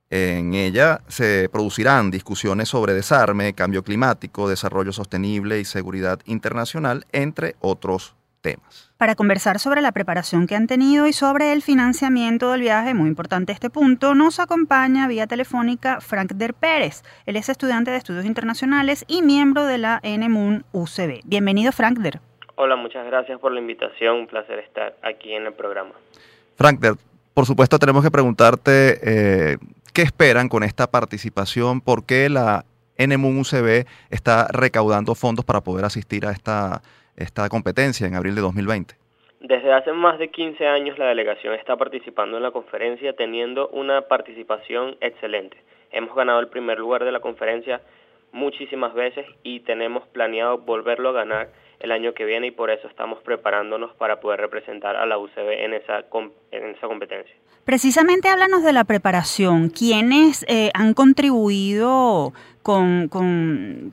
[SPEAKER 2] En ella se producirán discusiones sobre desarme, cambio climático, desarrollo sostenible y seguridad internacional, entre otros temas.
[SPEAKER 3] Para conversar sobre la preparación que han tenido y sobre el financiamiento del viaje, muy importante este punto, nos acompaña vía telefónica Frank Der Pérez. Él es estudiante de estudios internacionales y miembro de la NMUN UCB. Bienvenido, Frank Der.
[SPEAKER 9] Hola, muchas gracias por la invitación. Un placer estar aquí en el programa.
[SPEAKER 2] Frank Der, por supuesto tenemos que preguntarte eh, qué esperan con esta participación, por qué la NMUN está recaudando fondos para poder asistir a esta, esta competencia en abril de 2020.
[SPEAKER 9] Desde hace más de 15 años la delegación está participando en la conferencia teniendo una participación excelente. Hemos ganado el primer lugar de la conferencia muchísimas veces y tenemos planeado volverlo a ganar el año que viene y por eso estamos preparándonos para poder representar a la UCB en esa, en esa competencia.
[SPEAKER 3] Precisamente háblanos de la preparación. ¿Quiénes eh, han contribuido con, con,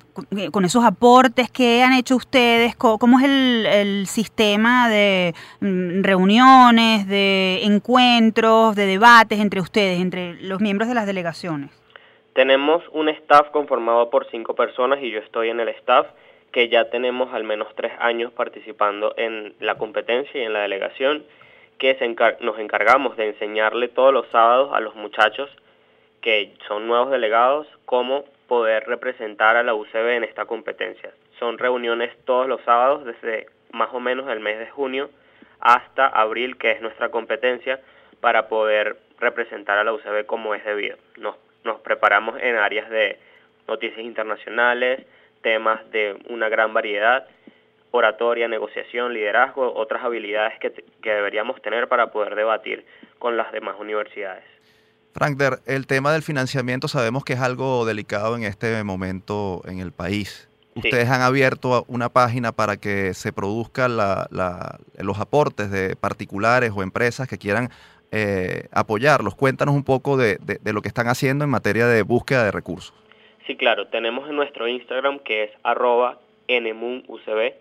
[SPEAKER 3] con, esos aportes que han hecho ustedes? ¿Cómo es el, el sistema de mm, reuniones, de encuentros, de debates entre ustedes, entre los miembros de las delegaciones?
[SPEAKER 9] Tenemos un staff conformado por cinco personas y yo estoy en el staff que ya tenemos al menos tres años participando en la competencia y en la delegación, que nos encargamos de enseñarle todos los sábados a los muchachos que son nuevos delegados cómo poder representar a la UCB en esta competencia. Son reuniones todos los sábados desde más o menos el mes de junio hasta abril, que es nuestra competencia, para poder representar a la UCB como es debido. Nos, nos preparamos en áreas de noticias internacionales, temas de una gran variedad, oratoria, negociación, liderazgo, otras habilidades que, deberíamos tener para poder debatir con las demás universidades.
[SPEAKER 2] Frank, el tema del financiamiento sabemos que es algo delicado en este momento en el país. Ustedes han abierto una página para que se produzcan los aportes de particulares o empresas que quieran eh, apoyarlos. Cuéntanos un poco de, lo que están haciendo en materia de búsqueda de recursos.
[SPEAKER 9] Sí, claro, tenemos en nuestro Instagram que es arroba nmunucb,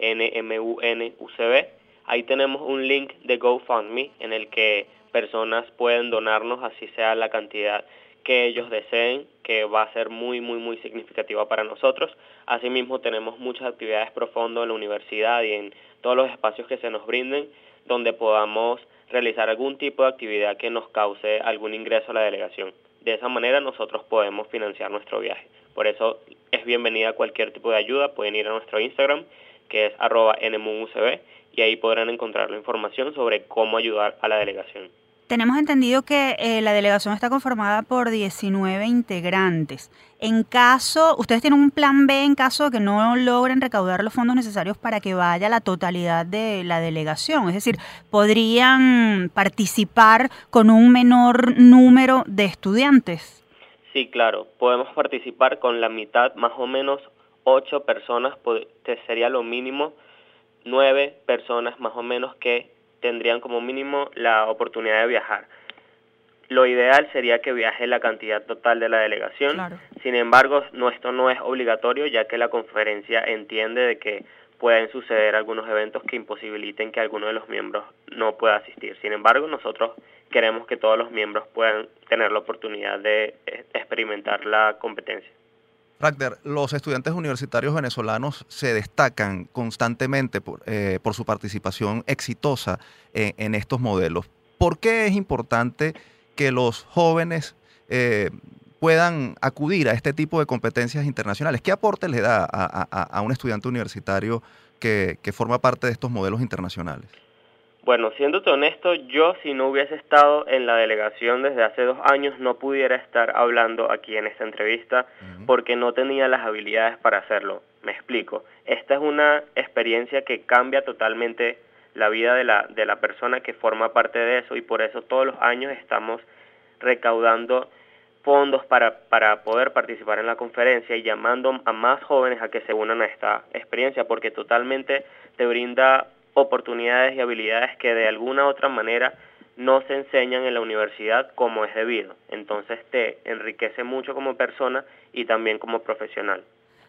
[SPEAKER 9] N-M-U-N-U-C-B. Ahí tenemos un link de GoFundMe en el que personas pueden donarnos así sea la cantidad que ellos deseen, que va a ser muy, muy, muy significativa para nosotros. Asimismo, tenemos muchas actividades profundas en la universidad y en todos los espacios que se nos brinden, donde podamos realizar algún tipo de actividad que nos cause algún ingreso a la delegación. De esa manera nosotros podemos financiar nuestro viaje. Por eso es bienvenida cualquier tipo de ayuda. Pueden ir a nuestro Instagram, que es arroba nmucb, y ahí podrán encontrar la información sobre cómo ayudar a la delegación.
[SPEAKER 3] Tenemos entendido que eh, la delegación está conformada por 19 integrantes. En caso, ustedes tienen un plan B en caso de que no logren recaudar los fondos necesarios para que vaya la totalidad de la delegación. Es decir, podrían participar con un menor número de estudiantes.
[SPEAKER 9] Sí, claro, podemos participar con la mitad, más o menos ocho personas, sería lo mínimo, nueve personas más o menos que tendrían como mínimo la oportunidad de viajar. Lo ideal sería que viaje la cantidad total de la delegación. Sin embargo, no, esto no es obligatorio ya que la conferencia entiende de que pueden suceder algunos eventos que imposibiliten que alguno de los miembros no pueda asistir. Sin embargo, nosotros queremos que todos los miembros puedan tener la oportunidad de eh, experimentar la competencia.
[SPEAKER 2] Ragnar, los estudiantes universitarios venezolanos se destacan constantemente por, eh, su participación exitosa en, estos modelos. ¿Por qué es importante que los jóvenes eh, puedan acudir a este tipo de competencias internacionales? ¿Qué aporte le da a, un estudiante universitario que forma parte de estos modelos internacionales?
[SPEAKER 9] Bueno, siéndote honesto, yo si no hubiese estado en la delegación desde hace dos años no pudiera estar hablando aquí en esta entrevista porque no tenía las habilidades para hacerlo. Me explico. Esta es una experiencia que cambia totalmente la vida de la, de la persona que forma parte de eso y por eso todos los años estamos recaudando fondos para, para poder participar en la conferencia y llamando a más jóvenes a que se unan a esta experiencia porque totalmente te brinda oportunidades y habilidades que de alguna otra manera no se enseñan en la universidad como es debido. Entonces te enriquece mucho como persona y también como profesional.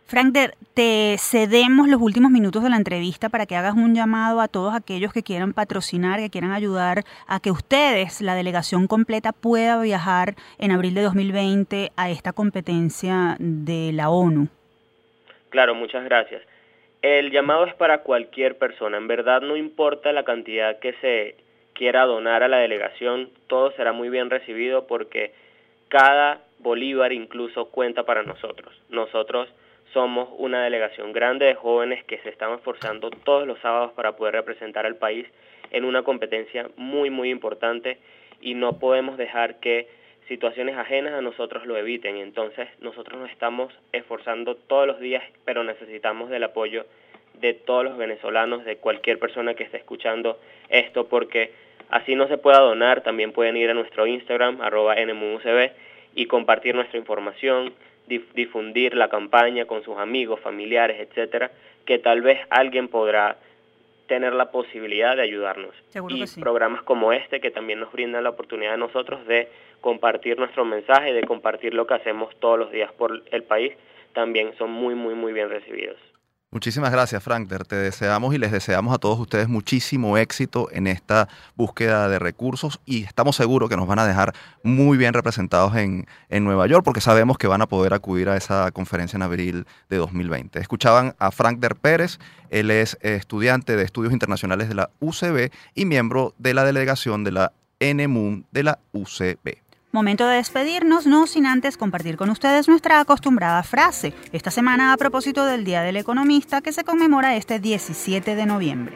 [SPEAKER 3] Frank, te cedemos los últimos minutos de la entrevista para que hagas un llamado a todos aquellos que quieran patrocinar, que quieran ayudar a que ustedes, la delegación completa, pueda viajar en abril de 2020 a esta competencia de la ONU.
[SPEAKER 9] Claro, muchas gracias. El llamado es para cualquier persona. En verdad no importa la cantidad que se quiera donar a la delegación, todo será muy bien recibido porque cada bolívar incluso cuenta para nosotros. Nosotros somos una delegación grande de jóvenes que se están esforzando todos los sábados para poder representar al país en una competencia muy, muy importante y no podemos dejar que situaciones ajenas a nosotros lo eviten. Entonces nosotros nos estamos esforzando todos los días, pero necesitamos del apoyo de todos los venezolanos, de cualquier persona que esté escuchando esto, porque así no se pueda donar, también pueden ir a nuestro Instagram, arroba NMUCB, y compartir nuestra información, difundir la campaña con sus amigos, familiares, etcétera, que tal vez alguien podrá tener la posibilidad de ayudarnos. y programas como este que también nos brindan la oportunidad a nosotros de compartir nuestro mensaje, de compartir lo que hacemos todos los días por el país, también son muy, muy, muy bien recibidos.
[SPEAKER 2] Muchísimas gracias, Frank. Te deseamos y les deseamos a todos ustedes muchísimo éxito en esta búsqueda de recursos y estamos seguros que nos van a dejar muy bien representados en, en Nueva York porque sabemos que van a poder acudir a esa conferencia en abril de 2020. Escuchaban a Frank Der Pérez, él es estudiante de estudios internacionales de la UCB y miembro de la delegación de la NMUN de la UCB.
[SPEAKER 3] Momento de despedirnos, no sin antes compartir con ustedes nuestra acostumbrada frase, esta semana a propósito del Día del Economista que se conmemora este 17 de noviembre.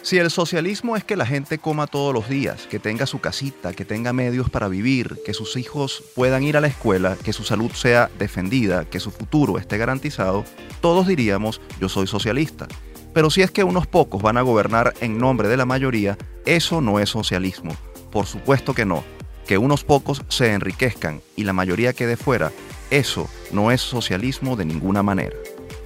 [SPEAKER 2] Si el socialismo es que la gente coma todos los días, que tenga su casita, que tenga medios para vivir, que sus hijos puedan ir a la escuela, que su salud sea defendida, que su futuro esté garantizado, todos diríamos yo soy socialista. Pero si es que unos pocos van a gobernar en nombre de la mayoría, eso no es socialismo. Por supuesto que no que unos pocos se enriquezcan y la mayoría quede fuera, eso no es socialismo de ninguna manera.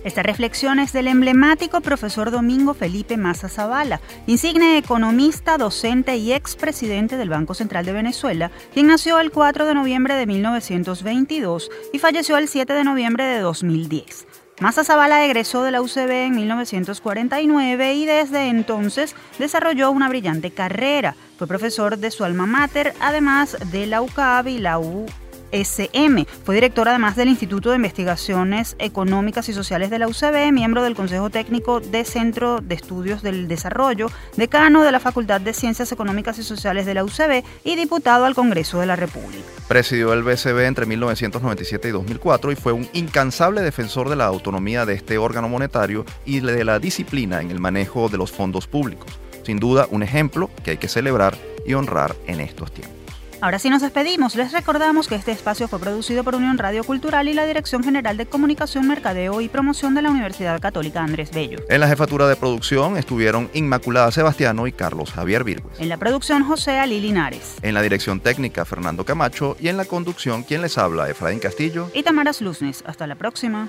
[SPEAKER 3] Esta reflexión es del emblemático profesor Domingo Felipe Maza Zavala, insigne economista, docente y expresidente del Banco Central de Venezuela, quien nació el 4 de noviembre de 1922 y falleció el 7 de noviembre de 2010. Maza Zavala egresó de la UCB en 1949 y desde entonces desarrolló una brillante carrera. Fue profesor de su alma mater, además de la UCAB y la U SM. Fue director además del Instituto de Investigaciones Económicas y Sociales de la UCB, miembro del Consejo Técnico de Centro de Estudios del Desarrollo, decano de la Facultad de Ciencias Económicas y Sociales de la UCB y diputado al Congreso de la República.
[SPEAKER 2] Presidió el BCB entre 1997 y 2004 y fue un incansable defensor de la autonomía de este órgano monetario y de la disciplina en el manejo de los fondos públicos. Sin duda, un ejemplo que hay que celebrar y honrar en estos tiempos.
[SPEAKER 3] Ahora sí nos despedimos. Les recordamos que este espacio fue producido por Unión Radio Cultural y la Dirección General de Comunicación, Mercadeo y Promoción de la Universidad Católica Andrés Bello.
[SPEAKER 2] En la jefatura de producción estuvieron Inmaculada Sebastiano y Carlos Javier Virgües.
[SPEAKER 3] En la producción José Ali Linares.
[SPEAKER 2] En la dirección técnica Fernando Camacho y en la conducción quien les habla Efraín Castillo
[SPEAKER 3] y Tamara Luznes. Hasta la próxima.